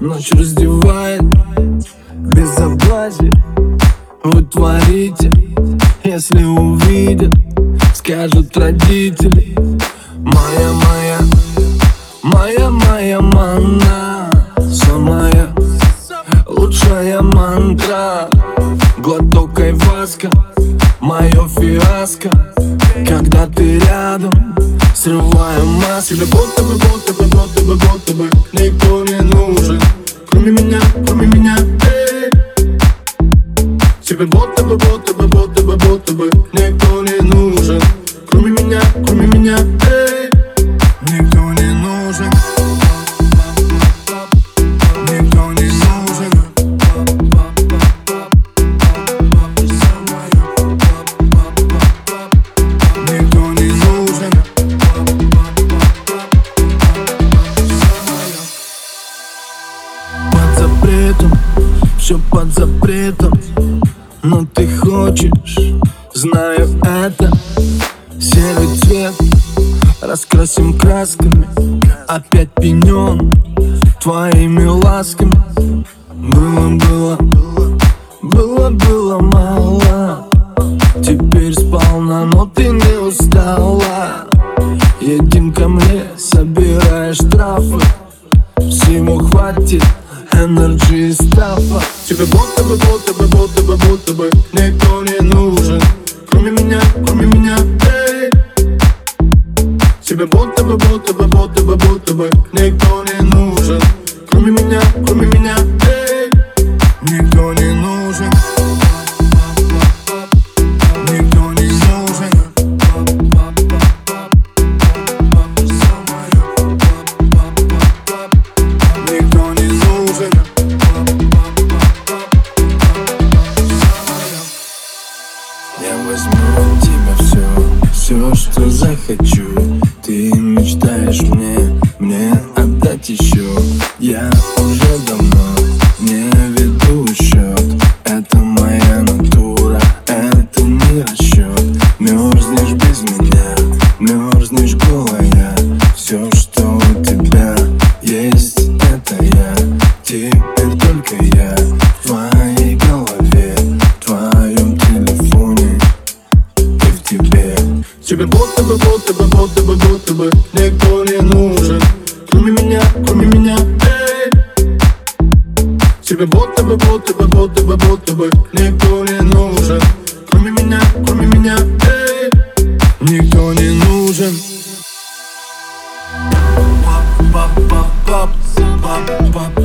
Ночь раздевает. Безобразие Вы творите, если увидят Скажут родители. Моя, моя, моя, моя мана Самая лучшая мантра. Глоток айваска, мое фиаско. Когда ты рядом, срываем маски. Будто бы, будто бы, будто бы, будто бы Никто не нужен, кроме меня, кроме меня эй. Тебе будто бы, будто бы, будто бы, будто бы Никто не нужен, кроме меня, кроме меня эй. Все под запретом Но ты хочешь, знаю это. Серый цвет раскрасим красками Опять пенен твоими ласками. Было, было, было, было мало Теперь сполна, но ты не устала. Едем ко мне, собираешь штрафы Всему хватит и стафа Тебе будто бы, будто бы, будто бы, будто бы Тебе будто бы, будто бы, будто бы, будто бы Никто не нужен. Кроме меня, кроме меня, эй. Тебе будто бы, будто бы, будто бы, будто бы Никто не нужен. Кроме меня, кроме меня, эй. Никто не нужен.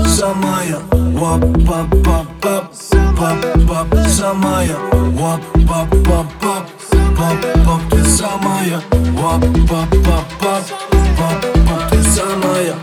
Самая Вап, пап, пап, пап, пап, пап, самая пап, пап, пап, пап, пап, ты самая Вап, пап, пап, пап, пап, пап, ты самая